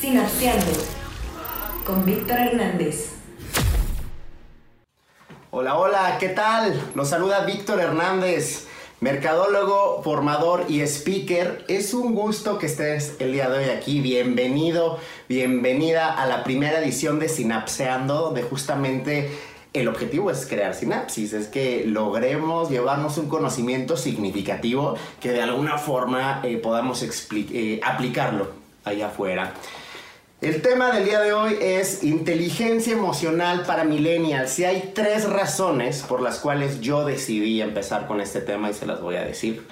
Sinapseando con Víctor Hernández. Hola, hola, ¿qué tal? Nos saluda Víctor Hernández, mercadólogo, formador y speaker. Es un gusto que estés el día de hoy aquí. Bienvenido, bienvenida a la primera edición de Sinapseando, donde justamente el objetivo es crear sinapsis, es que logremos llevarnos un conocimiento significativo que de alguna forma eh, podamos eh, aplicarlo allá afuera. El tema del día de hoy es inteligencia emocional para millennials. Y hay tres razones por las cuales yo decidí empezar con este tema y se las voy a decir.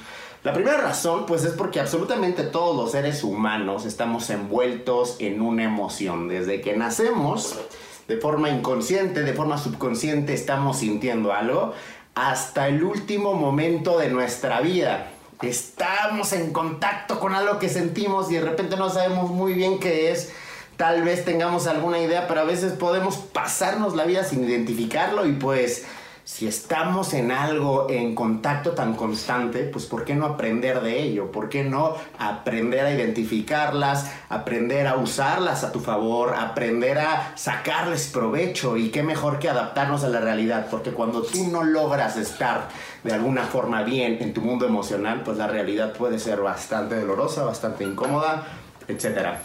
La primera razón, pues es porque absolutamente todos los seres humanos estamos envueltos en una emoción. Desde que nacemos, de forma inconsciente, de forma subconsciente, estamos sintiendo algo, hasta el último momento de nuestra vida. Estamos en contacto con algo que sentimos y de repente no sabemos muy bien qué es tal vez tengamos alguna idea, pero a veces podemos pasarnos la vida sin identificarlo y pues si estamos en algo en contacto tan constante, pues ¿por qué no aprender de ello? ¿Por qué no aprender a identificarlas, aprender a usarlas a tu favor, aprender a sacarles provecho? Y qué mejor que adaptarnos a la realidad, porque cuando tú no logras estar de alguna forma bien en tu mundo emocional, pues la realidad puede ser bastante dolorosa, bastante incómoda, etcétera.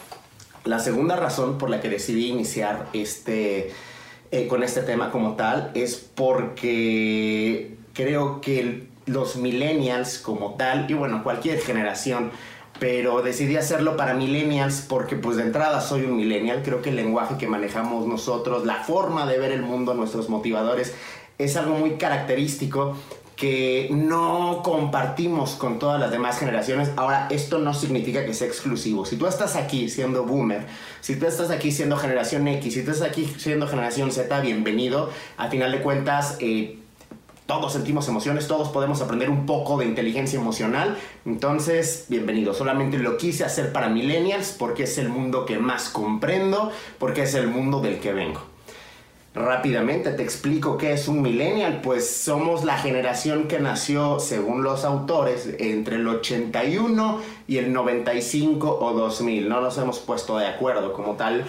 La segunda razón por la que decidí iniciar este, eh, con este tema como tal es porque creo que los millennials como tal, y bueno, cualquier generación, pero decidí hacerlo para millennials porque pues de entrada soy un millennial, creo que el lenguaje que manejamos nosotros, la forma de ver el mundo, nuestros motivadores, es algo muy característico que no compartimos con todas las demás generaciones. Ahora, esto no significa que sea exclusivo. Si tú estás aquí siendo boomer, si tú estás aquí siendo generación X, si tú estás aquí siendo generación Z, bienvenido. A final de cuentas, eh, todos sentimos emociones, todos podemos aprender un poco de inteligencia emocional. Entonces, bienvenido. Solamente lo quise hacer para millennials porque es el mundo que más comprendo, porque es el mundo del que vengo. Rápidamente te explico qué es un millennial, pues somos la generación que nació, según los autores, entre el 81 y el 95 o 2000. No nos hemos puesto de acuerdo como tal.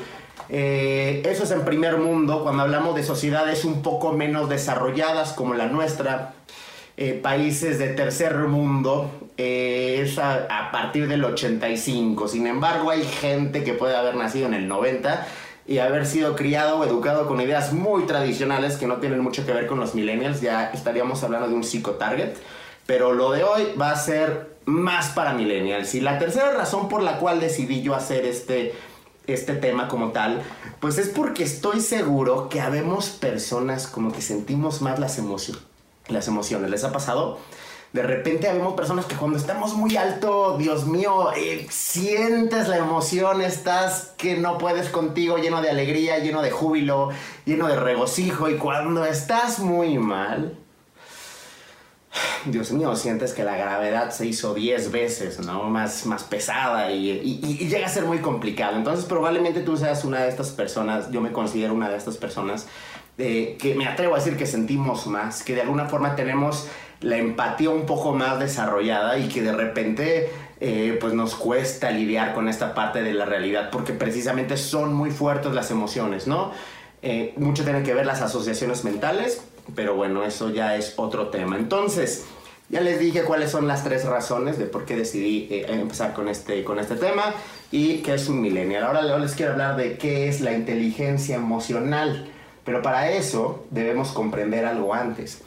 Eh, eso es en primer mundo, cuando hablamos de sociedades un poco menos desarrolladas como la nuestra, eh, países de tercer mundo, eh, es a, a partir del 85. Sin embargo, hay gente que puede haber nacido en el 90 y haber sido criado o educado con ideas muy tradicionales que no tienen mucho que ver con los millennials, ya estaríamos hablando de un psicotarget. Pero lo de hoy va a ser más para millennials. Y la tercera razón por la cual decidí yo hacer este, este tema como tal, pues es porque estoy seguro que habemos personas como que sentimos más las, las emociones. ¿Les ha pasado? De repente vemos personas que cuando estamos muy alto, Dios mío, eh, sientes la emoción, estás que no puedes contigo, lleno de alegría, lleno de júbilo, lleno de regocijo, y cuando estás muy mal, Dios mío, sientes que la gravedad se hizo 10 veces, ¿no? Más, más pesada y, llega a ser muy complicado. Entonces probablemente tú seas una de estas personas, yo me considero una de estas personas, eh, que me atrevo a decir que sentimos más, que de alguna forma tenemos la empatía un poco más desarrollada y que de repente eh, pues nos cuesta lidiar con esta parte de la realidad porque precisamente son muy fuertes las emociones, ¿no? Eh, mucho tiene que ver las asociaciones mentales, pero bueno, eso ya es otro tema. Entonces, ya les dije cuáles son las tres razones de por qué decidí eh, empezar con este, con este tema y qué es un millennial. Ahora les quiero hablar de qué es la inteligencia emocional, pero para eso debemos comprender algo antes.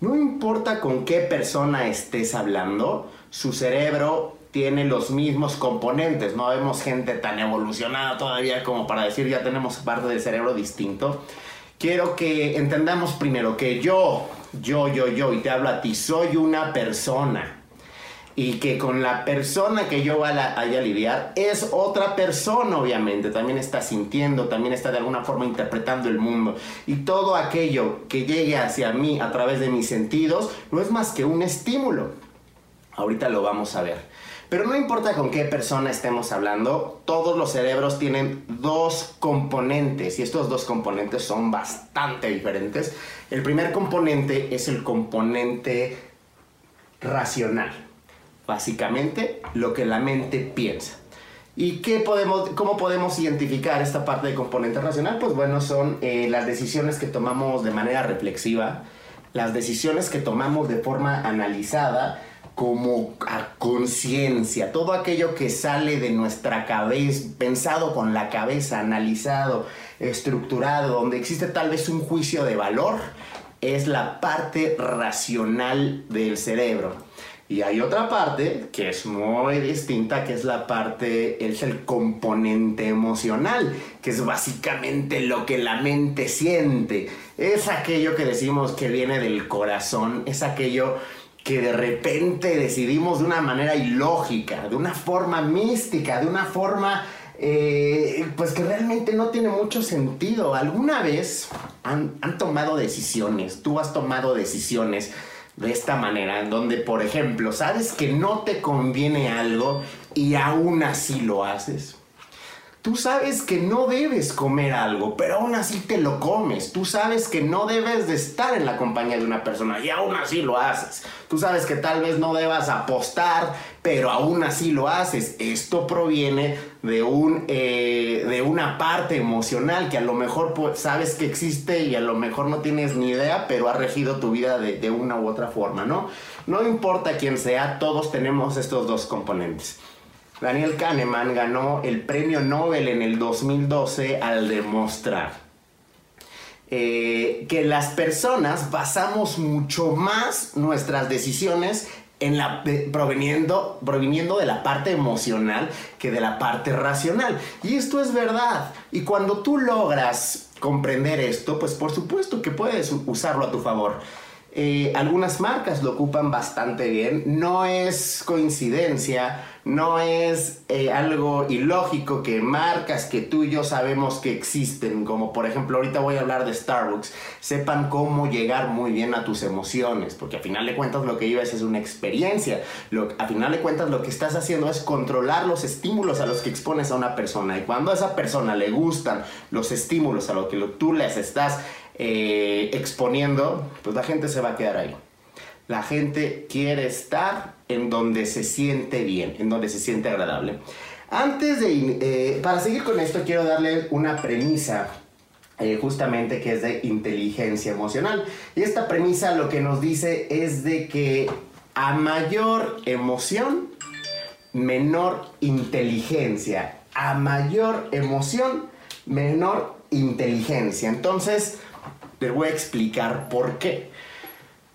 No importa con qué persona estés hablando, su cerebro tiene los mismos componentes. No vemos gente tan evolucionada todavía como para decir ya tenemos parte del cerebro distinto. Quiero que entendamos primero que yo, yo, yo, yo, y te hablo a ti, soy una persona y que con la persona que yo vaya a lidiar es otra persona, obviamente. También está sintiendo, también está de alguna forma interpretando el mundo. Y todo aquello que llegue hacia mí a través de mis sentidos no es más que un estímulo. Ahorita lo vamos a ver. Pero no importa con qué persona estemos hablando, todos los cerebros tienen dos componentes y estos dos componentes son bastante diferentes. El primer componente es el componente racional básicamente lo que la mente piensa. ¿Y qué podemos, cómo podemos identificar esta parte de componente racional? Pues bueno, son eh, las decisiones que tomamos de manera reflexiva, las decisiones que tomamos de forma analizada, como a conciencia, todo aquello que sale de nuestra cabeza, pensado con la cabeza, analizado, estructurado, donde existe tal vez un juicio de valor, es la parte racional del cerebro. Y hay otra parte que es muy distinta, que es la parte, es el componente emocional, que es básicamente lo que la mente siente. Es aquello que decimos que viene del corazón, es aquello que de repente decidimos de una manera ilógica, de una forma mística, de una forma eh, pues que realmente no tiene mucho sentido. ¿Alguna vez han, han tomado decisiones? Tú has tomado decisiones de esta manera, en donde, por ejemplo, sabes que no te conviene algo y aún así lo haces. Tú sabes que no debes comer algo, pero aún así te lo comes. Tú sabes que no debes de estar en la compañía de una persona y aún así lo haces. Tú sabes que tal vez no debas apostar, pero aún así lo haces. Esto proviene de, un, eh, de una parte emocional que a lo mejor pues, sabes que existe y a lo mejor no tienes ni idea, pero ha regido tu vida de, de una u otra forma, ¿no? No importa quién sea, todos tenemos estos dos componentes. Daniel Kahneman ganó el premio Nobel en el 2012 al demostrar eh, que las personas basamos mucho más nuestras decisiones en la, proveniendo, proveniendo de la parte emocional que de la parte racional. Y esto es verdad. Y cuando tú logras comprender esto, pues por supuesto que puedes usarlo a tu favor. Eh, algunas marcas lo ocupan bastante bien. No es coincidencia, no es eh, algo ilógico que marcas que tú y yo sabemos que existen, como por ejemplo ahorita voy a hablar de Starbucks, sepan cómo llegar muy bien a tus emociones, porque a final de cuentas lo que llevas es una experiencia. A final de cuentas lo que estás haciendo es controlar los estímulos a los que expones a una persona. Y cuando a esa persona le gustan los estímulos a los que tú les estás eh, exponiendo, pues la gente se va a quedar ahí. La gente quiere estar en donde se siente bien, en donde se siente agradable. Antes de, eh, para seguir con esto, quiero darle una premisa eh, justamente que es de inteligencia emocional. Y esta premisa lo que nos dice es de que a mayor emoción, menor inteligencia. A mayor emoción, menor inteligencia. Entonces, te voy a explicar por qué.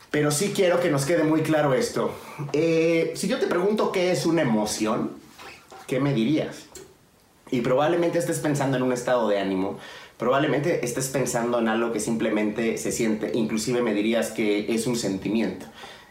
Pero sí quiero que nos quede muy claro esto. Eh, si yo te pregunto qué es una emoción, ¿qué me dirías? Y probablemente estés pensando en un estado de ánimo, probablemente estés pensando en algo que simplemente se siente, inclusive me dirías que es un sentimiento.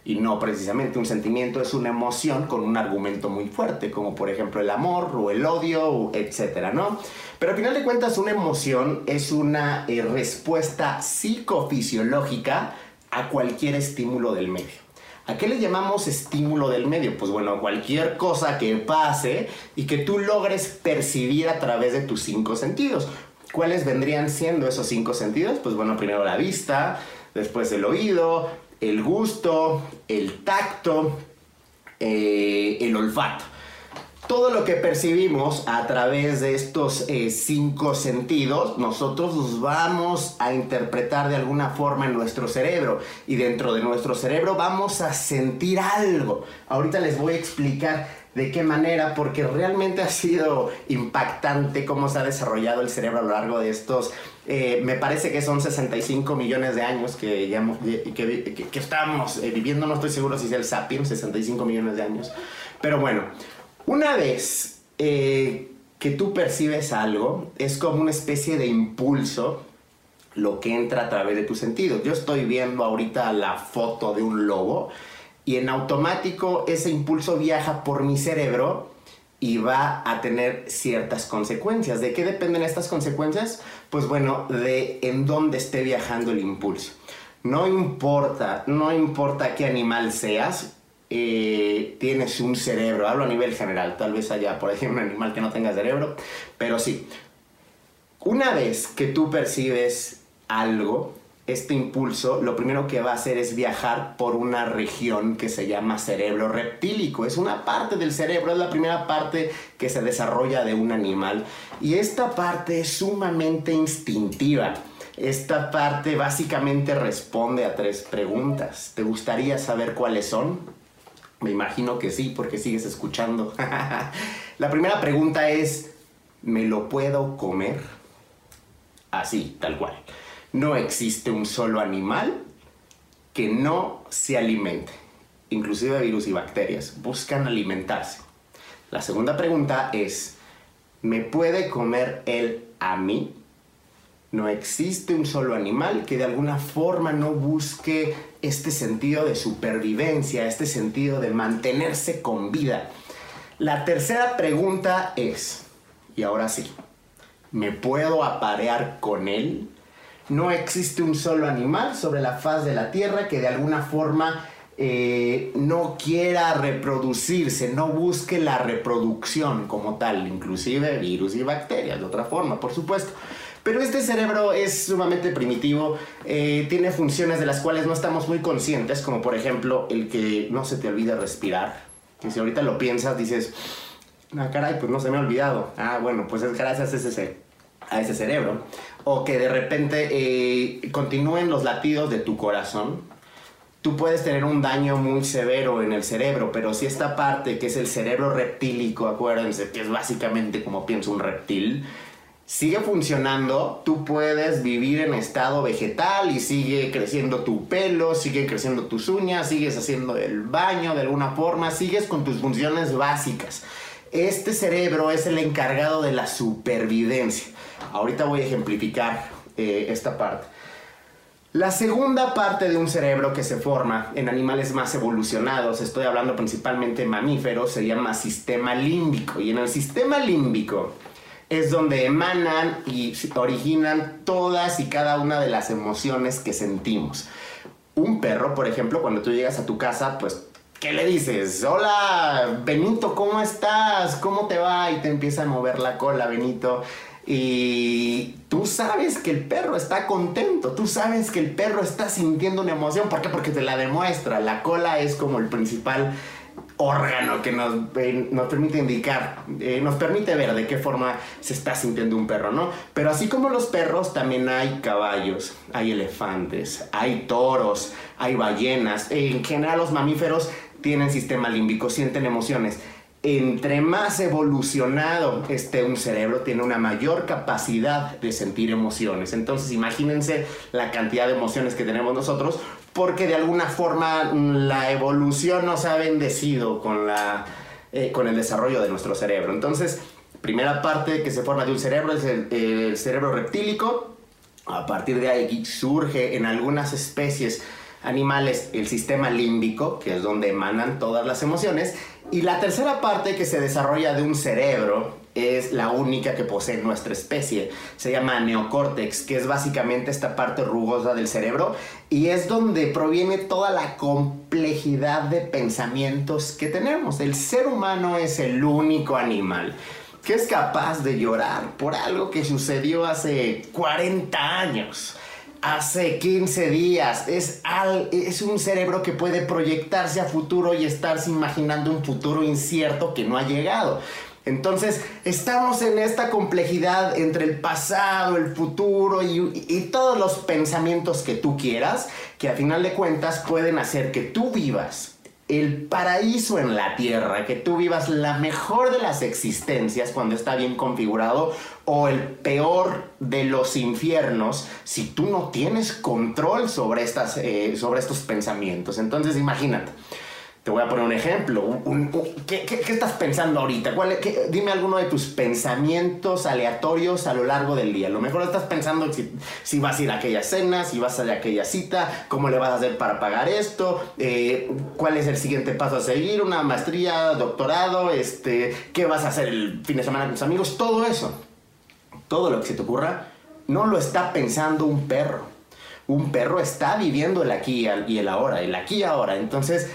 Y no precisamente un sentimiento, es una emoción con un argumento muy fuerte, como por ejemplo el amor o el odio, etcétera, ¿no? Pero al final de cuentas, una emoción es una eh, respuesta psicofisiológica a cualquier estímulo del medio. ¿A qué le llamamos estímulo del medio? Pues bueno, cualquier cosa que pase y que tú logres percibir a través de tus cinco sentidos. ¿Cuáles vendrían siendo esos cinco sentidos? Pues bueno, primero la vista, después el oído, el gusto, el tacto, eh, el olfato todo lo que percibimos a través de estos eh, cinco sentidos, nosotros los vamos a interpretar de alguna forma en nuestro cerebro. Y dentro de nuestro cerebro vamos a sentir algo. Ahorita les voy a explicar de qué manera, porque realmente ha sido impactante cómo se ha desarrollado el cerebro a lo largo de estos, eh, me parece que son 65 millones de años que, estamos eh, viviendo, no estoy seguro si es el Sapiens, 65 millones de años, pero bueno, una vez eh, que tú percibes algo, es como una especie de impulso lo que entra a través de tus sentidos. Yo estoy viendo ahorita la foto de un lobo y en automático ese impulso viaja por mi cerebro y va a tener ciertas consecuencias. ¿De qué dependen estas consecuencias? Pues bueno, de en dónde esté viajando el impulso. No importa, no importa qué animal seas, eh, tienes un cerebro, hablo a nivel general, tal vez haya por ejemplo un animal que no tenga cerebro, pero sí, una vez que tú percibes algo, este impulso, lo primero que va a hacer es viajar por una región que se llama cerebro reptílico. Es una parte del cerebro, es la primera parte que se desarrolla de un animal. Y esta parte es sumamente instintiva. Esta parte básicamente responde a tres preguntas. ¿Te gustaría saber cuáles son? Me imagino que sí, porque sigues escuchando. la primera pregunta es, ¿me lo puedo comer? Así, tal cual. No existe un solo animal que no se alimente. Inclusive virus y bacterias buscan alimentarse. La segunda pregunta es, ¿me puede comer él a mí? No existe un solo animal que de alguna forma no busque este sentido de supervivencia, este sentido de mantenerse con vida. La tercera pregunta es, y ahora sí, ¿me puedo aparear con él? No existe un solo animal sobre la faz de la Tierra que de alguna forma eh, no quiera reproducirse, no busque la reproducción como tal, inclusive virus y bacterias, de otra forma, por supuesto. Pero este cerebro es sumamente primitivo, eh, tiene funciones de las cuales no estamos muy conscientes, como por ejemplo el que no se te olvide respirar. Que si ahorita lo piensas, dices, ah, caray, pues no se me ha olvidado. Ah, bueno, pues es gracias a ese, a ese cerebro. O que de repente eh, continúen los latidos de tu corazón. Tú puedes tener un daño muy severo en el cerebro, pero si esta parte que es el cerebro reptílico, acuérdense que es básicamente como piensa un reptil, sigue funcionando, tú puedes vivir en estado vegetal y sigue creciendo tu pelo, sigue creciendo tus uñas, sigues haciendo el baño de alguna forma, sigues con tus funciones básicas. Este cerebro es el encargado de la supervivencia. Ahorita voy a ejemplificar eh, esta parte. La segunda parte de un cerebro que se forma en animales más evolucionados, estoy hablando principalmente de mamíferos, se llama sistema límbico. Y en el sistema límbico es donde emanan y originan todas y cada una de las emociones que sentimos. Un perro, por ejemplo, cuando tú llegas a tu casa, pues, ¿qué le dices? Hola, Benito, ¿cómo estás? ¿Cómo te va? Y te empieza a mover la cola, Benito. Y tú sabes que el perro está contento, tú sabes que el perro está sintiendo una emoción. ¿Por qué? Porque te la demuestra. La cola es como el principal órgano que nos, eh, nos permite indicar, eh, nos permite ver de qué forma se está sintiendo un perro, ¿no? Pero así como los perros, también hay caballos, hay elefantes, hay toros, hay ballenas. En general los mamíferos tienen sistema límbico, sienten emociones. Entre más evolucionado esté un cerebro, tiene una mayor capacidad de sentir emociones. Entonces imagínense la cantidad de emociones que tenemos nosotros porque de alguna forma mm, la evolución nos ha bendecido con, la, eh, con el desarrollo de nuestro cerebro. Entonces, primera parte que se forma de un cerebro es el, cerebro reptílico. A partir de ahí surge en algunas especies animales el sistema límbico, que es donde emanan todas las emociones. Y la tercera parte que se desarrolla de un cerebro es la única que posee nuestra especie. Se llama neocórtex, que es básicamente esta parte rugosa del cerebro y es donde proviene toda la complejidad de pensamientos que tenemos. El ser humano es el único animal que es capaz de llorar por algo que sucedió hace 40 años. Hace 15 días es, es un cerebro que puede proyectarse a futuro y estarse imaginando un futuro incierto que no ha llegado. Entonces, estamos en esta complejidad entre el pasado, el futuro y, todos los pensamientos que tú quieras, que a final de cuentas pueden hacer que tú vivas el paraíso en la tierra, que tú vivas la mejor de las existencias cuando está bien configurado o el peor de los infiernos si tú no tienes control sobre, estas, eh, sobre estos pensamientos. Entonces imagínate, te voy a poner un ejemplo. ¿qué, estás pensando ahorita? ¿Cuál, dime alguno de tus pensamientos aleatorios a lo largo del día. A lo mejor estás pensando si, si, vas a ir a aquella cena, si vas a ir a aquella cita, cómo le vas a hacer para pagar esto, eh, cuál es el siguiente paso a seguir, una maestría, doctorado, este, qué vas a hacer el fin de semana con tus amigos, todo eso. Todo lo que se te ocurra, no lo está pensando un perro. Un perro está viviendo el aquí y el ahora, el aquí y ahora. Entonces,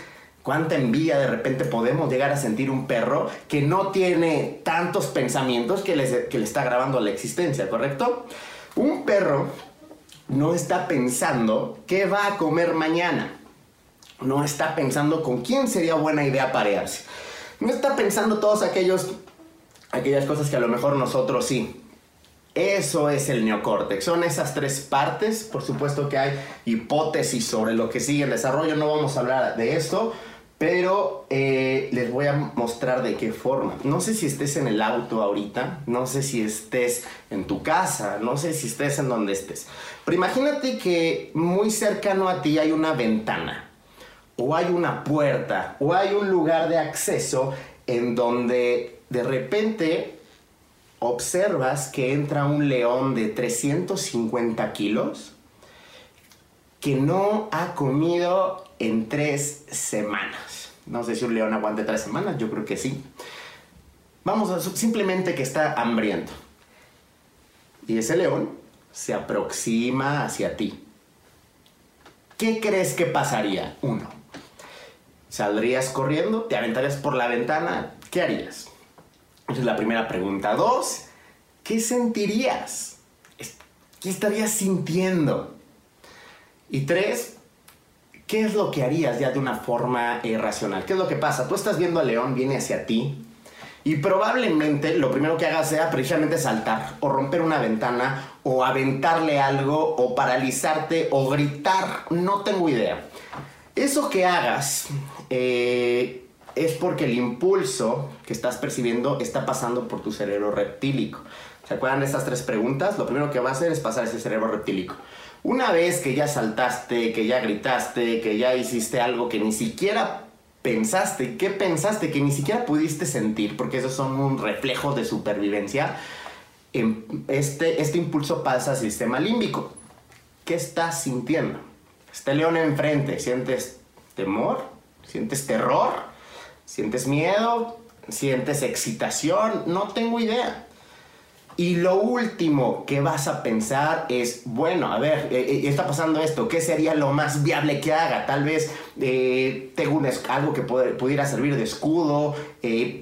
cuánta envidia de repente podemos llegar a sentir un perro que no tiene tantos pensamientos que, que le está grabando la existencia, ¿correcto? Un perro no está pensando qué va a comer mañana. No está pensando con quién sería buena idea parearse. No está pensando todos aquellos aquellas cosas que a lo mejor nosotros sí. Eso es el neocórtex. Son esas tres partes. Por supuesto que hay hipótesis sobre lo que sigue el desarrollo. No vamos a hablar de esto. Pero eh, les voy a mostrar de qué forma. No sé si estés en el auto ahorita, no sé si estés en tu casa, no sé si estés en donde estés. Pero imagínate que muy cercano a ti hay una ventana, o hay una puerta, o hay un lugar de acceso en donde de repente observas que entra un león de 350 kilos que no ha comido en tres semanas. No sé si un león aguante tres semanas, yo creo que sí. Vamos a simplemente que está hambriento. Y ese león se aproxima hacia ti. ¿Qué crees que pasaría? Uno, ¿saldrías corriendo? ¿Te aventarías por la ventana? ¿Qué harías? Esa es la primera pregunta. Dos, ¿qué sentirías? ¿Qué estarías sintiendo? Y tres, ¿qué es lo que harías ya de una forma irracional? ¿Qué es lo que pasa? Tú estás viendo al león, viene hacia ti, y probablemente lo primero que hagas sea precisamente saltar o romper una ventana o aventarle algo o paralizarte o gritar. No tengo idea. Eso que hagas eh, es porque el impulso que estás percibiendo está pasando por tu cerebro reptílico. ¿Se acuerdan de estas tres preguntas? Lo primero que va a hacer es pasar ese cerebro reptílico. Una vez que ya saltaste, que ya gritaste, que ya hiciste algo que ni siquiera pensaste, qué pensaste que ni siquiera pudiste sentir, porque esos son un reflejo de supervivencia, este, este impulso pasa al sistema límbico. ¿Qué estás sintiendo? Este león enfrente, ¿sientes temor? ¿Sientes terror? ¿Sientes miedo? ¿Sientes excitación? No tengo idea. Y lo último que vas a pensar es, bueno, a ver, eh, eh, está pasando esto, ¿qué sería lo más viable que haga? Tal vez eh, tengo algo que pudiera servir de escudo,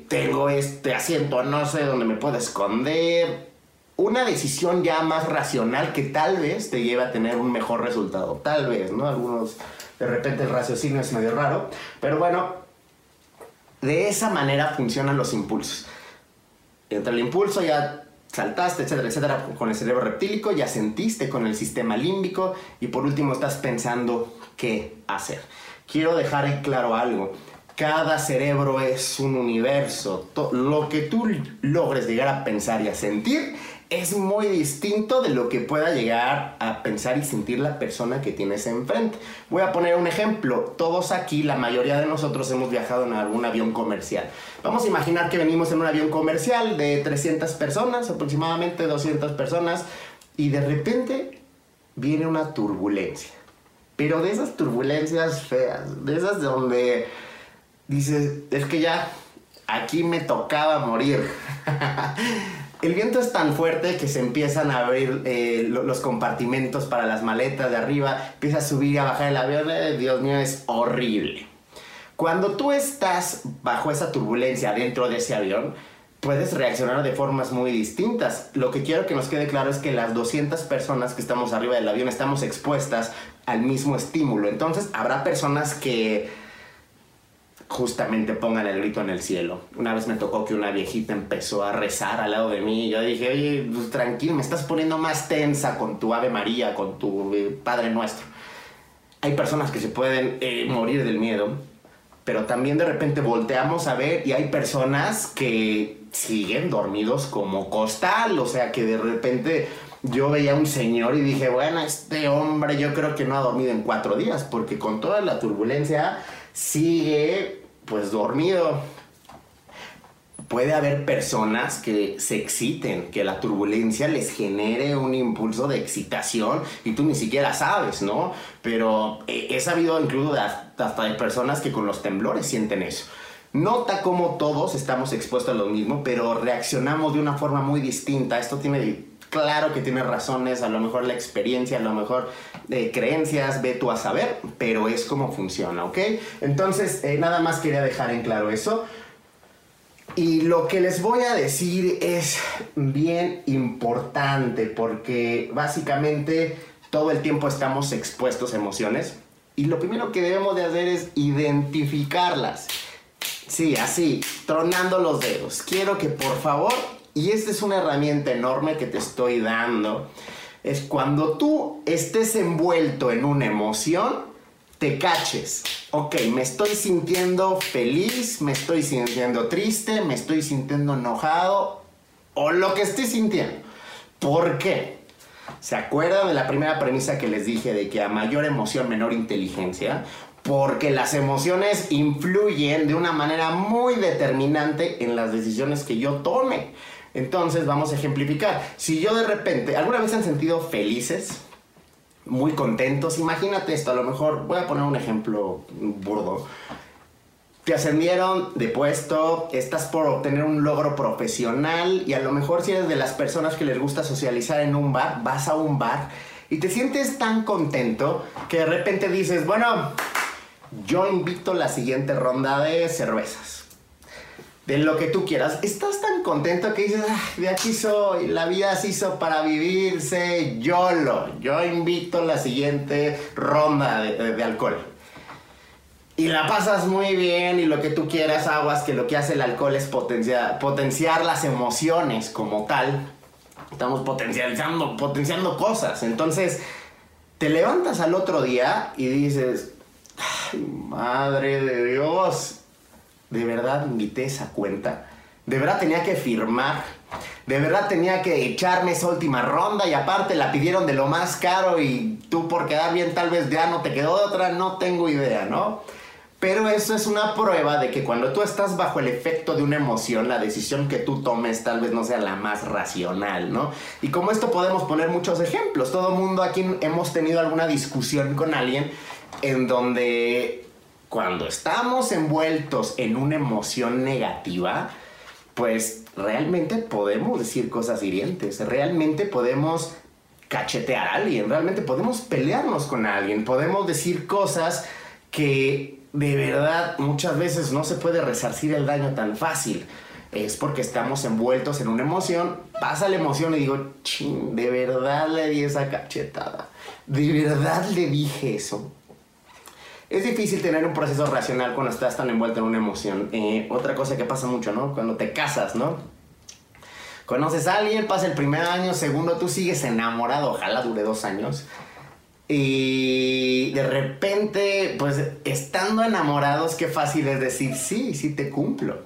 tengo este asiento, no sé dónde me puedo esconder. Una decisión ya más racional que tal vez te lleve a tener un mejor resultado. Tal vez, ¿no? Algunos, de repente el raciocinio es medio raro, pero bueno, de esa manera funcionan los impulsos. Entre el impulso ya saltaste, etcétera, etcétera, con el cerebro reptílico, ya sentiste con el sistema límbico y por último estás pensando qué hacer. Quiero dejar en claro algo. Cada cerebro es un universo. Lo que tú logres llegar a pensar y a sentir es muy distinto de lo que pueda llegar a pensar y sentir la persona que tienes enfrente. Voy a poner un ejemplo. Todos aquí, la mayoría de nosotros hemos viajado en algún avión comercial. Vamos a imaginar que venimos en un avión comercial de 300 personas, aproximadamente 200 personas, y de repente viene una turbulencia. Pero de esas turbulencias feas, de esas donde dices, es que ya aquí me tocaba morir. El viento es tan fuerte que se empiezan a abrir eh, los compartimentos para las maletas de arriba, empieza a subir y a bajar el avión. Eh, Dios mío, es horrible. Cuando tú estás bajo esa turbulencia dentro de ese avión, puedes reaccionar de formas muy distintas. Lo que quiero que nos quede claro es que las 200 personas que estamos arriba del avión estamos expuestas al mismo estímulo. Entonces habrá personas que justamente pongan el grito en el cielo. Una vez me tocó que una viejita empezó a rezar al lado de mí yo dije, oye, pues, tranquilo, me estás poniendo más tensa con tu Ave María, con tu eh, Padre Nuestro. Hay personas que se pueden eh, morir del miedo, pero también de repente volteamos a ver y hay personas que siguen dormidos como costal, o sea que de repente yo veía a un señor y dije, bueno, este hombre yo creo que no ha dormido en cuatro días, porque con toda la turbulencia sigue pues dormido. Puede haber personas que se exciten, que la turbulencia les genere un impulso de excitación y tú ni siquiera sabes, ¿no? Pero he sabido incluso hasta de personas que con los temblores sienten eso. Nota cómo todos estamos expuestos a lo mismo, pero reaccionamos de una forma muy distinta. Esto tiene claro que tiene razones, a lo mejor la experiencia, a lo mejor de creencias, ve tú a saber, pero es como funciona, ¿ok? Entonces, eh, nada más quería dejar en claro eso. Y lo que les voy a decir es bien importante porque básicamente todo el tiempo estamos expuestos a emociones y lo primero que debemos de hacer es identificarlas. Sí, así, tronando los dedos. Quiero que por favor, y esta es una herramienta enorme que te estoy dando, es cuando tú estés envuelto en una emoción, te caches. Ok, me estoy sintiendo feliz, me estoy sintiendo triste, me estoy sintiendo enojado o lo que esté sintiendo. ¿Por qué? ¿Se acuerdan de la primera premisa que les dije de que a mayor emoción, menor inteligencia? Porque las emociones influyen de una manera muy determinante en las decisiones que yo tome. Entonces vamos a ejemplificar. Si yo de repente, ¿alguna vez han sentido felices? Muy contentos. Imagínate esto, a lo mejor voy a poner un ejemplo burdo. Te ascendieron de puesto, estás por obtener un logro profesional y a lo mejor si eres de las personas que les gusta socializar en un bar, vas a un bar y te sientes tan contento que de repente dices, bueno, yo invito la siguiente ronda de cervezas. De lo que tú quieras. Estás tan contento que dices, ah, de aquí soy, la vida se hizo para vivirse, YOLO. Yo invito la siguiente ronda de, de alcohol y la pasas muy bien y lo que tú quieras, aguas, que lo que hace el alcohol es potenciar, potenciar las emociones como tal. Estamos potencializando, potenciando cosas. Entonces, te levantas al otro día y dices, Ay, madre de Dios, de verdad invité esa cuenta. De verdad tenía que firmar. De verdad tenía que echarme esa última ronda y aparte la pidieron de lo más caro y tú por quedar bien tal vez ya no te quedó otra, no tengo idea, ¿no? Pero eso es una prueba de que cuando tú estás bajo el efecto de una emoción, la decisión que tú tomes tal vez no sea la más racional, ¿no? Y como esto podemos poner muchos ejemplos. Todo mundo aquí hemos tenido alguna discusión con alguien en donde cuando estamos envueltos en una emoción negativa, pues realmente podemos decir cosas hirientes, realmente podemos cachetear a alguien, realmente podemos pelearnos con alguien, podemos decir cosas que de verdad muchas veces no se puede resarcir el daño tan fácil. Es porque estamos envueltos en una emoción, pasa la emoción y digo, ching, de verdad le di esa cachetada, de verdad le dije eso. Es difícil tener un proceso racional cuando estás tan envuelto en una emoción. Eh, otra cosa que pasa mucho, ¿no? Cuando te casas, ¿no? Conoces a alguien, pasa el primer año, segundo, tú sigues enamorado, ojalá dure dos años. Y de repente, pues estando enamorados, qué fácil es decir, sí, sí te cumplo.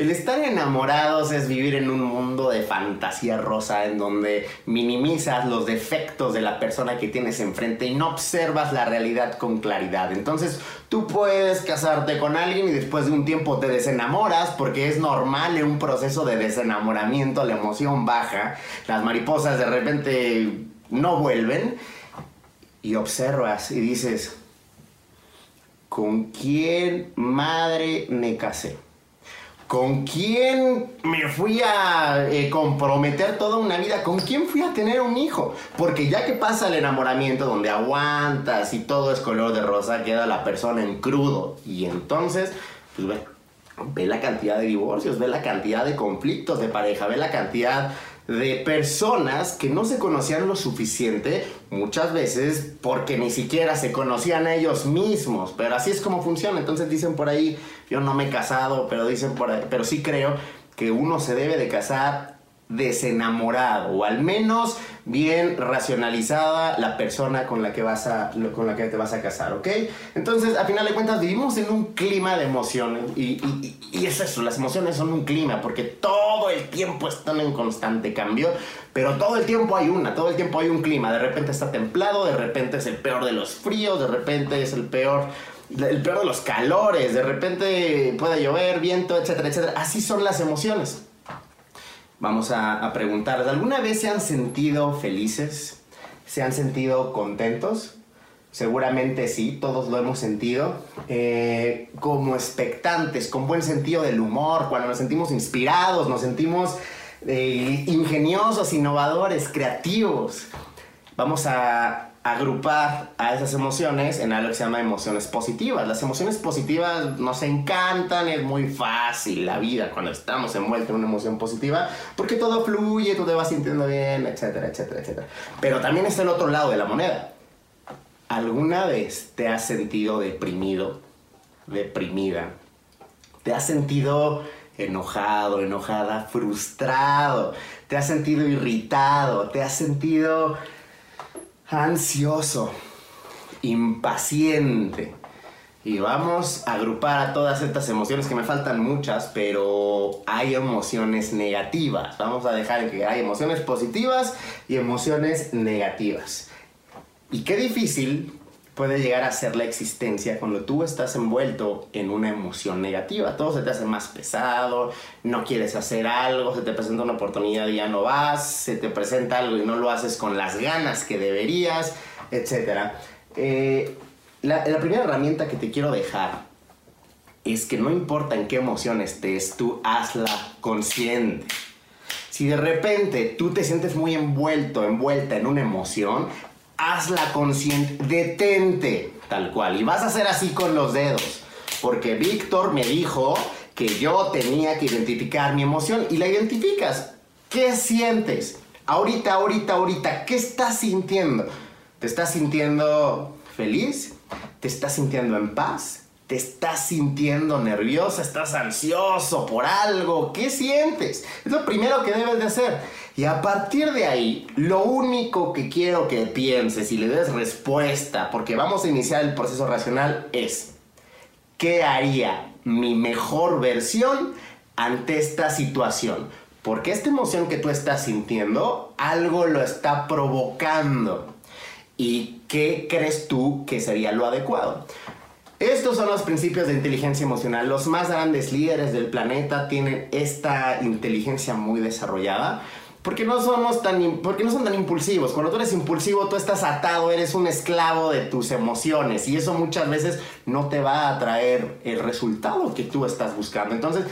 El estar enamorados es vivir en un mundo de fantasía rosa en donde minimizas los defectos de la persona que tienes enfrente y no observas la realidad con claridad. Entonces tú puedes casarte con alguien y después de un tiempo te desenamoras porque es normal en un proceso de desenamoramiento, la emoción baja, las mariposas de repente no vuelven y observas y dices, ¿con quién madre me casé? ¿Con quién me fui a eh, comprometer toda una vida? ¿Con quién fui a tener un hijo? Porque ya que pasa el enamoramiento donde aguantas y todo es color de rosa, queda la persona en crudo. Y entonces, pues ve, ve la cantidad de divorcios, ve la cantidad de conflictos de pareja, ve la cantidad de personas que no se conocían lo suficiente, muchas veces porque ni siquiera se conocían a ellos mismos, pero así es como funciona. Entonces dicen por ahí, yo no me he casado, pero dicen por ahí, pero sí creo que uno se debe de casar desenamorado o al menos bien racionalizada la persona con la que vas a con la que te vas a casar, ¿ok? Entonces, a final de cuentas vivimos en un clima de emociones y, y, y, es eso, las emociones son un clima porque todo el tiempo están en constante cambio, pero todo el tiempo hay una, todo el tiempo hay un clima, de repente está templado, de repente es el peor de los fríos, de repente es el peor el peor de los calores, de repente puede llover, viento, etcétera, etcétera. Así son las emociones. Vamos a, a preguntarles, ¿alguna vez se han sentido felices? ¿Se han sentido contentos? Seguramente sí, todos lo hemos sentido. Eh, como expectantes, con buen sentido del humor, cuando nos sentimos inspirados, nos sentimos eh, ingeniosos, innovadores, creativos. Vamos a agrupar a esas emociones en algo que se llama emociones positivas. Las emociones positivas nos encantan, es muy fácil la vida cuando estamos envueltos en una emoción positiva, porque todo fluye, tú te vas sintiendo bien, etcétera, etcétera, etcétera. Pero también está el otro lado de la moneda. ¿Alguna vez te has sentido deprimido, deprimida? ¿Te has sentido enojado, enojada, frustrado? ¿Te has sentido irritado? ¿Te has sentido ansioso, impaciente. Y vamos a agrupar a todas estas emociones que me faltan muchas, pero hay emociones negativas. Vamos a dejar que hay emociones positivas y emociones negativas. Y qué difícil puede llegar a ser la existencia cuando tú estás envuelto en una emoción negativa. Todo se te hace más pesado, no quieres hacer algo, se te presenta una oportunidad y ya no vas, se te presenta algo y no lo haces con las ganas que deberías, etc. Eh, la, la primera herramienta que te quiero dejar es que no importa en qué emoción estés, tú hazla consciente. Si de repente tú te sientes muy envuelto, envuelta en una emoción, hazla consciente, detente, tal cual. Y vas a hacer así con los dedos. Porque Víctor me dijo que yo tenía que identificar mi emoción y la identificas. ¿Qué sientes? Ahorita, ahorita, ahorita, ¿qué estás sintiendo? ¿Te estás sintiendo feliz? ¿Te estás sintiendo en paz? ¿Te estás sintiendo nerviosa? ¿Estás ansioso por algo? ¿Qué sientes? Es lo primero que debes de hacer. Y a partir de ahí, lo único que quiero que pienses y le des respuesta, porque vamos a iniciar el proceso racional, es, ¿qué haría mi mejor versión ante esta situación? Porque esta emoción que tú estás sintiendo, algo lo está provocando. ¿Y qué crees tú que sería lo adecuado? Estos son los principios de inteligencia emocional. Los más grandes líderes del planeta tienen esta inteligencia muy desarrollada porque no somos tan porque no son tan impulsivos. Cuando tú eres impulsivo, tú estás atado, eres un esclavo de tus emociones y eso muchas veces no te va a traer el resultado que tú estás buscando. Entonces,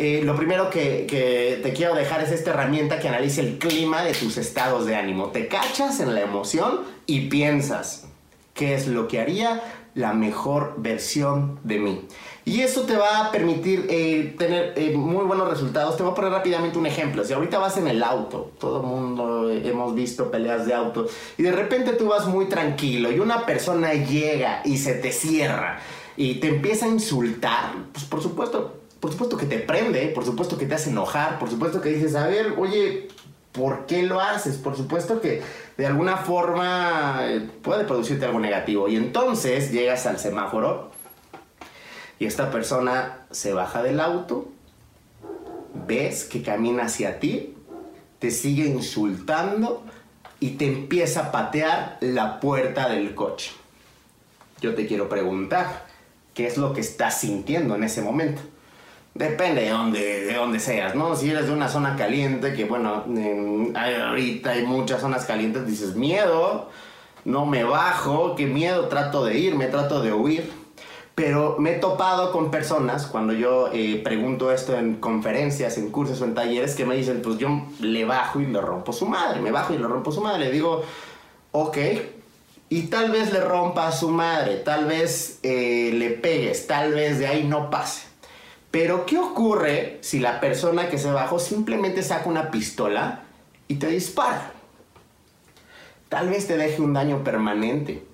eh, lo primero que, te quiero dejar es esta herramienta que analice el clima de tus estados de ánimo. Te cachas en la emoción y piensas, ¿qué es lo que haría la mejor versión de mí? Y eso te va a permitir eh, tener eh, muy buenos resultados. Te voy a poner rápidamente un ejemplo. Si ahorita vas en el auto, todo el mundo hemos visto peleas de auto, y de repente tú vas muy tranquilo y una persona llega y se te cierra y te empieza a insultar, pues por supuesto, por supuesto que te prende, por supuesto que te hace enojar, por supuesto que dices, a ver, oye, ¿por qué lo haces? Por supuesto que de alguna forma eh, puede producirte algo negativo. Y entonces llegas al semáforo y esta persona se baja del auto, ves que camina hacia ti, te sigue insultando y te empieza a patear la puerta del coche. Yo te quiero preguntar, ¿qué es lo que estás sintiendo en ese momento? Depende de dónde, de dónde seas, ¿no? Si eres de una zona caliente, que bueno, ahorita hay muchas zonas calientes, dices miedo, no me bajo, qué miedo, trato de ir, me trato de huir. Pero me he topado con personas cuando yo eh, pregunto esto en conferencias, en cursos o en talleres que me dicen, pues yo le bajo y le rompo su madre, me bajo y le rompo su madre. Le digo, ok, y tal vez le rompa a su madre, tal vez eh, le pegues, tal vez de ahí no pase. Pero ¿qué ocurre si la persona que se bajó simplemente saca una pistola y te dispara? Tal vez te deje un daño permanente.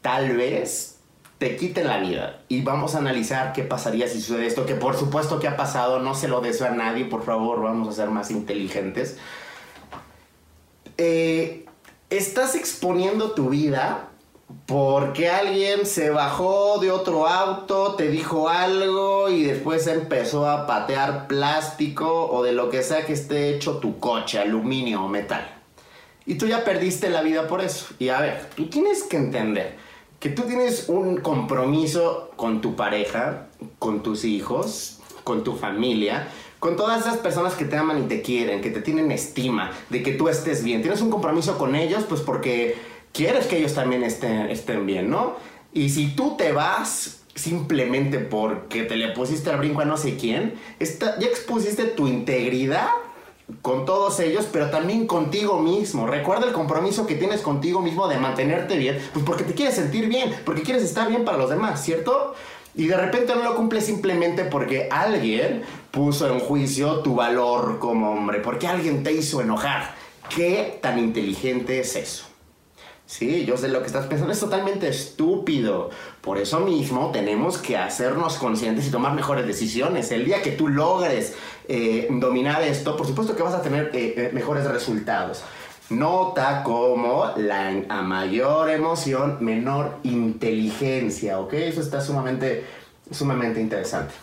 Tal vez te quiten la vida. Y vamos a analizar qué pasaría si sucede esto, que por supuesto que ha pasado, no se lo deseo a nadie, por favor, vamos a ser más inteligentes. Eh, estás exponiendo tu vida porque alguien se bajó de otro auto, te dijo algo y después empezó a patear plástico o de lo que sea que esté hecho tu coche, aluminio o metal. Y tú ya perdiste la vida por eso. Y a ver, tú tienes que entender que tú tienes un compromiso con tu pareja, con tus hijos, con tu familia, con todas esas personas que te aman y te quieren, que te tienen estima, de que tú estés bien. Tienes un compromiso con ellos, pues porque quieres que ellos también estén, estén bien, ¿no? Y si tú te vas simplemente porque te le pusiste al brinco a no sé quién, ya expusiste tu integridad con todos ellos, pero también contigo mismo. Recuerda el compromiso que tienes contigo mismo de mantenerte bien, pues porque te quieres sentir bien, porque quieres estar bien para los demás, ¿cierto? Y de repente no lo cumples simplemente porque alguien puso en juicio tu valor como hombre, porque alguien te hizo enojar. ¿Qué tan inteligente es eso? Sí, yo sé lo que estás pensando, es totalmente estúpido. Por eso mismo tenemos que hacernos conscientes y tomar mejores decisiones. El día que tú logres eh, dominar esto, por supuesto que vas a tener eh, eh, mejores resultados. Nota como la a mayor emoción, menor inteligencia, ¿ok? Eso está sumamente, sumamente interesante.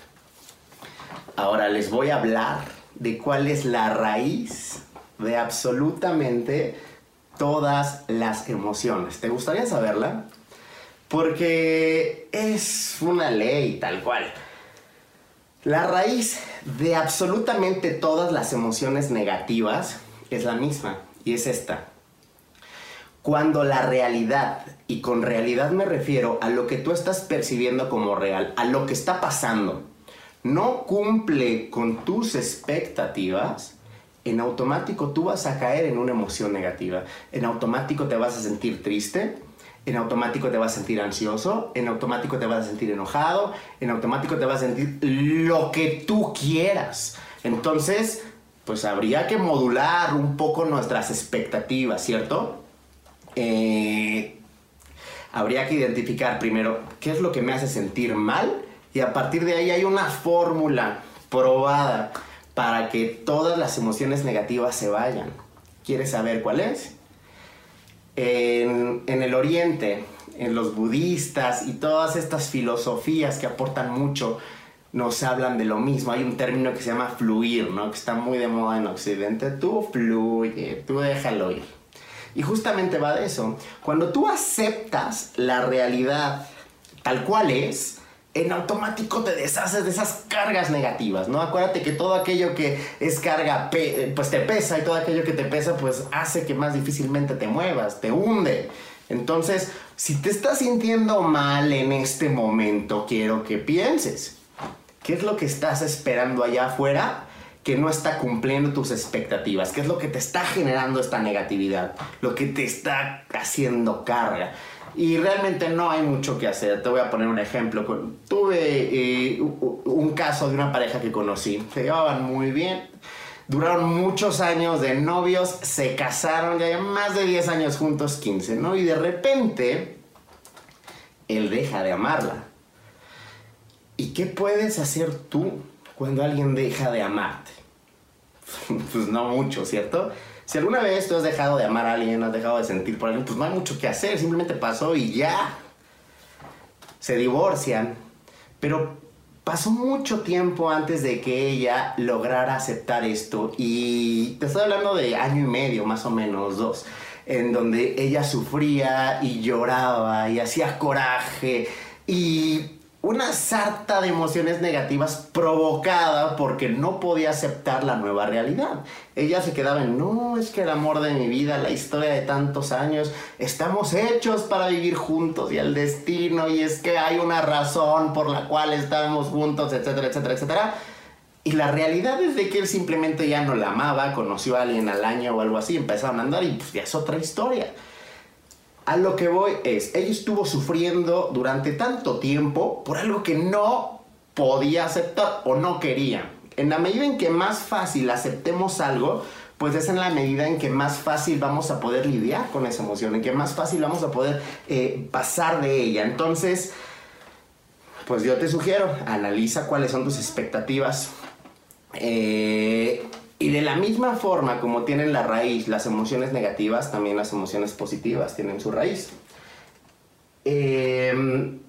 Ahora les voy a hablar de cuál es la raíz de absolutamente todas las emociones. ¿Te gustaría saberla? Porque es una ley tal cual. La raíz de absolutamente todas las emociones negativas es la misma y es esta. Cuando la realidad, y con realidad me refiero a lo que tú estás percibiendo como real, a lo que está pasando, no cumple con tus expectativas, en automático tú vas a caer en una emoción negativa. En automático te vas a sentir triste, en automático te vas a sentir ansioso, en automático te vas a sentir enojado, en automático te vas a sentir lo que tú quieras. Entonces, pues habría que modular un poco nuestras expectativas, ¿cierto? Eh, habría que identificar primero qué es lo que me hace sentir mal y a partir de ahí hay una fórmula probada para que todas las emociones negativas se vayan. ¿Quieres saber cuál es? En, el oriente, en los budistas y todas estas filosofías que aportan mucho, nos hablan de lo mismo. Hay un término que se llama fluir, ¿no? Que está muy de moda en Occidente. Tú fluye, tú déjalo ir. Y justamente va de eso. Cuando tú aceptas la realidad tal cual es, en automático te deshaces de esas cargas negativas, ¿no? Acuérdate que todo aquello que es carga, pues te pesa y todo aquello que te pesa, pues hace que más difícilmente te muevas, te hunde. Entonces, si te estás sintiendo mal en este momento, quiero que pienses, ¿qué es lo que estás esperando allá afuera? que no está cumpliendo tus expectativas, ¿Qué es lo que te está generando esta negatividad, lo que te está haciendo carga. Y realmente no hay mucho que hacer. Te voy a poner un ejemplo. Tuve eh, un caso de una pareja que conocí. Se llevaban muy bien. Duraron muchos años de novios, se casaron, ya más de 10 años juntos, 15, ¿no? Y de repente, él deja de amarla. ¿Y qué puedes hacer tú cuando alguien deja de amarte? pues no mucho, ¿cierto? Si alguna vez tú has dejado de amar a alguien, has dejado de sentir por alguien, pues no hay mucho que hacer, simplemente pasó y ya. Se divorcian, pero pasó mucho tiempo antes de que ella lograra aceptar esto y te estoy hablando de año y medio, más o menos, dos, en donde ella sufría y lloraba y hacía coraje y una sarta de emociones negativas provocada porque no podía aceptar la nueva realidad. Ella se quedaba en, no, es que el amor de mi vida, la historia de tantos años, estamos hechos para vivir juntos y el destino y es que hay una razón por la cual estamos juntos, etcétera, etcétera, etcétera. Y la realidad es de que él simplemente ya no la amaba, conoció a alguien al año o algo así, empezaron a andar y pues ya es otra historia. A lo que voy es, ella estuvo sufriendo durante tanto tiempo por algo que no podía aceptar o no quería. En la medida en que más fácil aceptemos algo, pues es en la medida en que más fácil vamos a poder lidiar con esa emoción, en que más fácil vamos a poder eh, pasar de ella. Entonces, pues yo te sugiero, analiza cuáles son tus expectativas. Eh, y de la misma forma como tienen la raíz las emociones negativas, también las emociones positivas tienen su raíz. Em,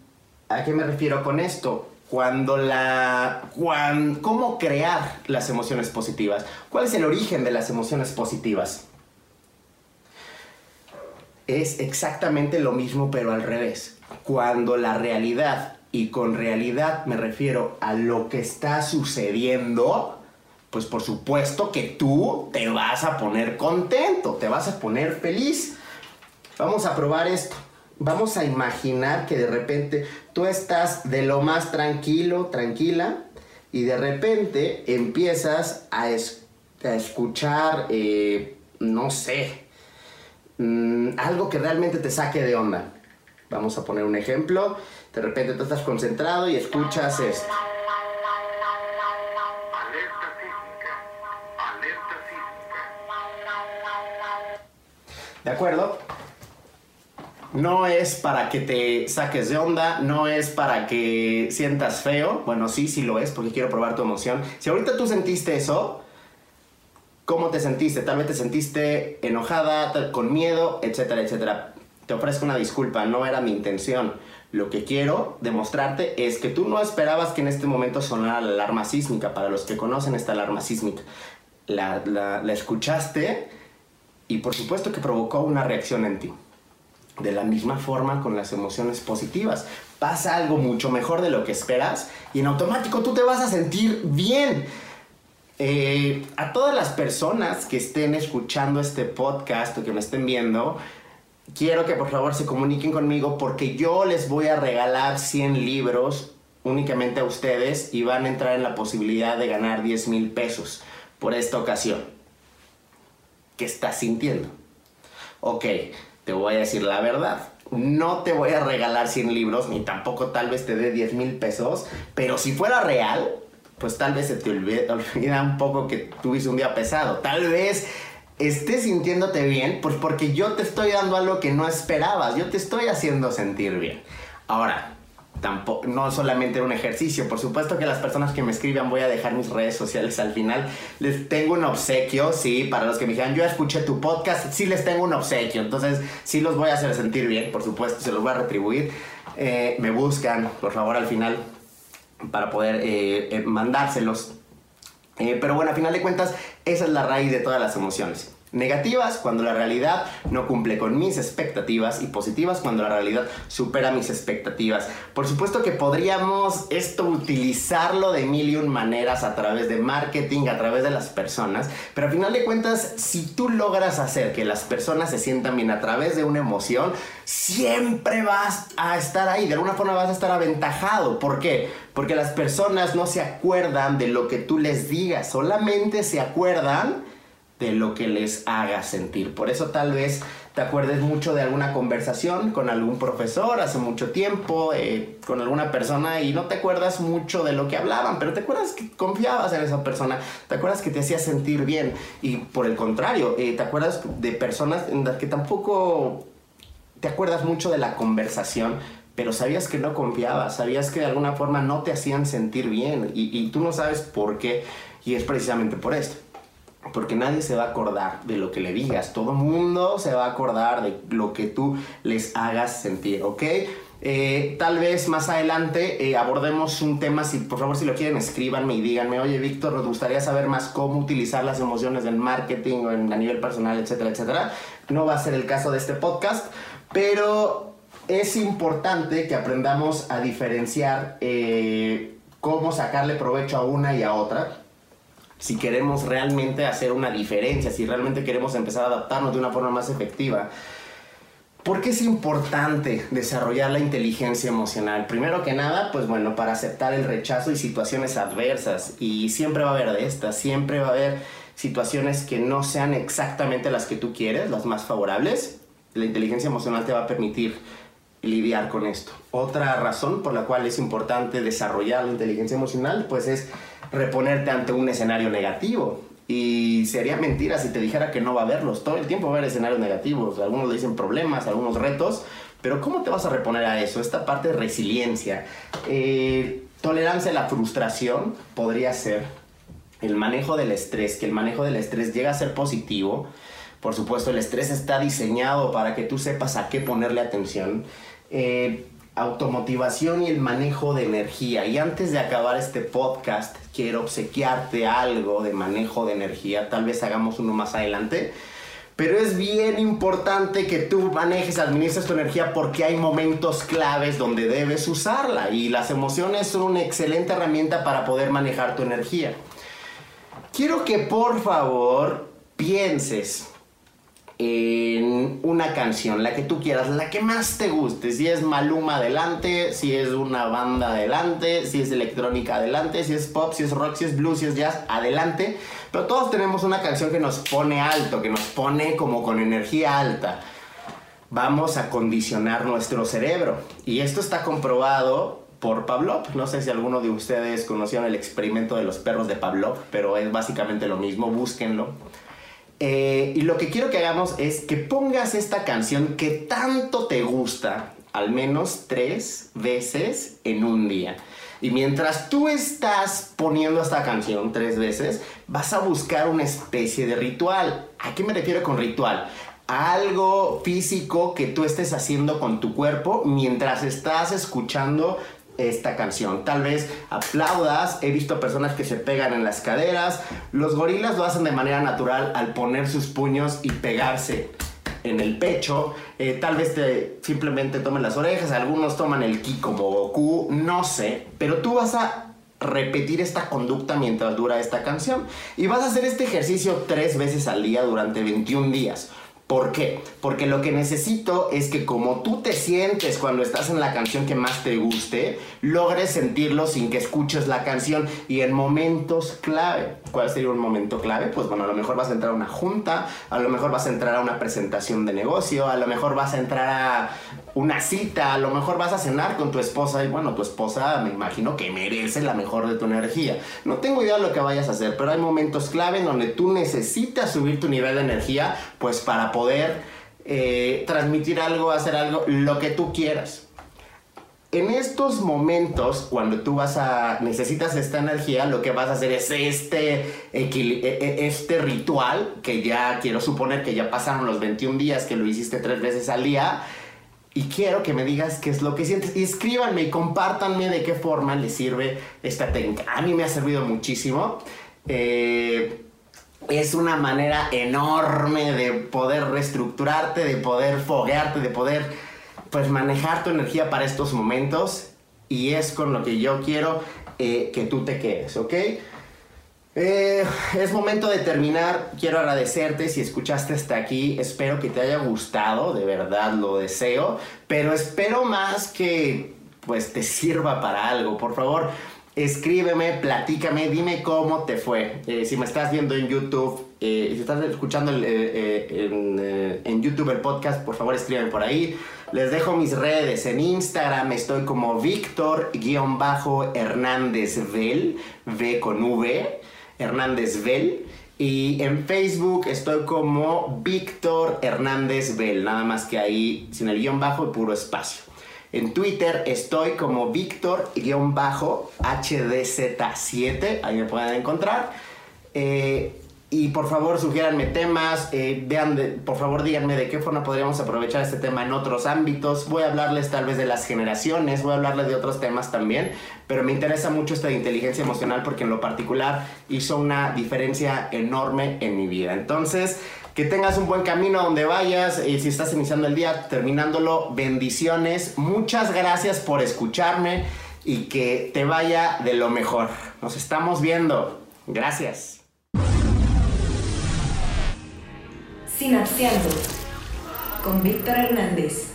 ¿A qué me refiero con esto? Cuando la... ¿Cómo crear las emociones positivas? ¿Cuál es el origen de las emociones positivas? Es exactamente lo mismo pero al revés. Cuando la realidad, y con realidad me refiero a lo que está sucediendo, pues por supuesto que tú te vas a poner contento, te vas a poner feliz. Vamos a probar esto. Vamos a imaginar que de repente tú estás de lo más tranquilo, tranquila, y de repente empiezas a, escuchar, eh, no sé, mm, algo que realmente te saque de onda. Vamos a poner un ejemplo. De repente tú estás concentrado y escuchas esto. ¿De acuerdo? No es para que te saques de onda, no es para que sientas feo. Bueno, sí, sí lo es, porque quiero probar tu emoción. Si ahorita tú sentiste eso, ¿cómo te sentiste? Tal vez te sentiste enojada, con miedo, etcétera, etcétera. Te ofrezco una disculpa, no era mi intención. Lo que quiero demostrarte es que tú no esperabas que en este momento sonara la alarma sísmica. Para los que conocen esta alarma sísmica, la escuchaste y por supuesto que provocó una reacción en ti. De la misma forma con las emociones positivas. Pasa algo mucho mejor de lo que esperas y en automático tú te vas a sentir bien. Eh, a todas las personas que estén escuchando este podcast o que me estén viendo, quiero que por favor se comuniquen conmigo porque yo les voy a regalar 100 libros únicamente a ustedes y van a entrar en la posibilidad de ganar 10 mil pesos por esta ocasión. ¿Qué estás sintiendo? Ok, te voy a decir la verdad. No te voy a regalar 100 libros, ni tampoco tal vez te dé 10 mil pesos, pero si fuera real, pues tal vez se te olvida, olvida un poco que tuviste un día pesado. Tal vez estés sintiéndote bien, pues porque yo te estoy dando algo que no esperabas, yo te estoy haciendo sentir bien. Ahora, tampoco, no solamente un ejercicio, por supuesto que las personas que me escriban voy a dejar mis redes sociales al final. Les tengo un obsequio, sí, para los que me dijeran, yo escuché tu podcast, sí les tengo un obsequio, entonces sí los voy a hacer sentir bien, por supuesto, se los voy a retribuir. Eh, me buscan, por favor, al final, para poder eh, eh, mandárselos. Pero bueno, a final de cuentas, esa es la raíz de todas las emociones. Negativas cuando la realidad no cumple con mis expectativas y positivas cuando la realidad supera mis expectativas. Por supuesto que podríamos esto utilizarlo de mil y un maneras a través de marketing, a través de las personas, pero a final de cuentas, si tú logras hacer que las personas se sientan bien a través de una emoción, siempre vas a estar ahí, de alguna forma vas a estar aventajado. ¿Por qué? Porque las personas no se acuerdan de lo que tú les digas, solamente se acuerdan de lo que les haga sentir. Por eso tal vez te acuerdes mucho de alguna conversación con algún profesor hace mucho tiempo, eh, con alguna persona y no te acuerdas mucho de lo que hablaban, pero te acuerdas que confiabas en esa persona, te acuerdas que te hacía sentir bien y por el contrario, eh, te acuerdas de personas en las que tampoco te acuerdas mucho de la conversación, pero sabías que no confiabas, sabías que de alguna forma no te hacían sentir bien y, y tú no sabes por qué y es precisamente por esto. Porque nadie se va a acordar de lo que le digas. Todo mundo se va a acordar de lo que tú les hagas sentir, ¿ok? Eh, tal vez más adelante eh, abordemos un tema, si por favor si lo quieren escríbanme y díganme, oye Víctor, nos gustaría saber más cómo utilizar las emociones en marketing o en, a nivel personal, etcétera, etcétera. No va a ser el caso de este podcast, pero es importante que aprendamos a diferenciar eh, cómo sacarle provecho a una y a otra si queremos realmente hacer una diferencia, si realmente queremos empezar a adaptarnos de una forma más efectiva. ¿Por qué es importante desarrollar la inteligencia emocional? Primero que nada, pues bueno, para aceptar el rechazo y situaciones adversas. Y siempre va a haber de estas, siempre va a haber situaciones que no sean exactamente las que tú quieres, las más favorables. La inteligencia emocional te va a permitir lidiar con esto. Otra razón por la cual es importante desarrollar la inteligencia emocional, pues es reponerte ante un escenario negativo. Y sería mentira si te dijera que no va a haberlos. Todo el tiempo va a haber escenarios negativos. Algunos le dicen problemas, algunos retos. Pero ¿cómo te vas a reponer a eso? Esta parte de resiliencia. Eh, tolerancia a la frustración podría ser el manejo del estrés. Que el manejo del estrés llega a ser positivo. Por supuesto, el estrés está diseñado para que tú sepas a qué ponerle atención. Eh, automotivación y el manejo de energía. Y antes de acabar este podcast, quiero obsequiarte algo de manejo de energía. Tal vez hagamos uno más adelante. Pero es bien importante que tú manejes, administres tu energía porque hay momentos claves donde debes usarla. Y las emociones son una excelente herramienta para poder manejar tu energía. Quiero que por favor pienses en una canción, la que tú quieras, la que más te guste. Si es Maluma adelante, si es una banda adelante, si es electrónica adelante, si es pop, si es rock, si es blues, si es jazz, adelante. Pero todos tenemos una canción que nos pone alto, que nos pone como con energía alta. Vamos a condicionar nuestro cerebro. Y esto está comprobado por Pavlov. No sé si alguno de ustedes conocieron el experimento de los perros de Pavlov, pero es básicamente lo mismo, búsquenlo. Eh, y lo que quiero que hagamos es que pongas esta canción que tanto te gusta, al menos tres veces en un día. Y mientras tú estás poniendo esta canción tres veces, vas a buscar una especie de ritual. ¿A qué me refiero con ritual? Algo físico que tú estés haciendo con tu cuerpo mientras estás escuchando esta canción. Tal vez aplaudas, he visto personas que se pegan en las caderas, los gorilas lo hacen de manera natural al poner sus puños y pegarse en el pecho, eh, tal vez te simplemente tomen las orejas, algunos toman el ki como Goku, no sé, pero tú vas a repetir esta conducta mientras dura esta canción y vas a hacer este ejercicio tres veces al día durante 21 días. ¿Por qué? Porque lo que necesito es que como tú te sientes cuando estás en la canción que más te guste, logres sentirlo sin que escuches la canción y en momentos clave. ¿Cuál sería un momento clave? Pues bueno, a lo mejor vas a entrar a una junta, a lo mejor vas a entrar a una presentación de negocio, a lo mejor vas a entrar a una cita, a lo mejor vas a cenar con tu esposa y bueno, tu esposa me imagino que merece la mejor de tu energía. No tengo idea de lo que vayas a hacer, pero hay momentos clave en donde tú necesitas subir tu nivel de energía pues para poder eh, transmitir algo, hacer algo, lo que tú quieras. En estos momentos, cuando tú vas a necesitas esta energía, lo que vas a hacer es este, e- e- este ritual que ya quiero suponer que ya pasaron los 21 días que lo hiciste tres veces al día y quiero que me digas qué es lo que sientes. Y escríbanme y compártanme de qué forma les sirve esta técnica. A mí me ha servido muchísimo. Eh, es una manera enorme de poder reestructurarte, de poder foguearte, de poder pues manejar tu energía para estos momentos. Y es con lo que yo quiero eh, que tú te quedes, ¿ok? Eh, es momento de terminar. Quiero agradecerte si escuchaste hasta aquí. Espero que te haya gustado, de verdad lo deseo. Pero espero más que pues te sirva para algo. Por favor, escríbeme, platícame, dime cómo te fue. Eh, si me estás viendo en YouTube, eh, si estás escuchando en, en YouTube el podcast, por favor escríbeme por ahí. Les dejo mis redes. En Instagram estoy como Víctor-Hernández Vel, V con V, Hernández Vel. Y en Facebook estoy como Víctor Hernández Vel, nada más que ahí sin el guion bajo y puro espacio. En Twitter estoy como Víctor-HDZ7, ahí me pueden encontrar. Eh, y por favor, sugiéranme temas, eh, vean, por favor, díganme de qué forma podríamos aprovechar este tema en otros ámbitos. Voy a hablarles tal vez de las generaciones, voy a hablarles de otros temas también, pero me interesa mucho esta de inteligencia emocional porque en lo particular hizo una diferencia enorme en mi vida. Entonces, que tengas un buen camino donde vayas y si estás iniciando el día, terminándolo, bendiciones. Muchas gracias por escucharme y que te vaya de lo mejor. Nos estamos viendo. Gracias. Sinapseando con Víctor Hernández.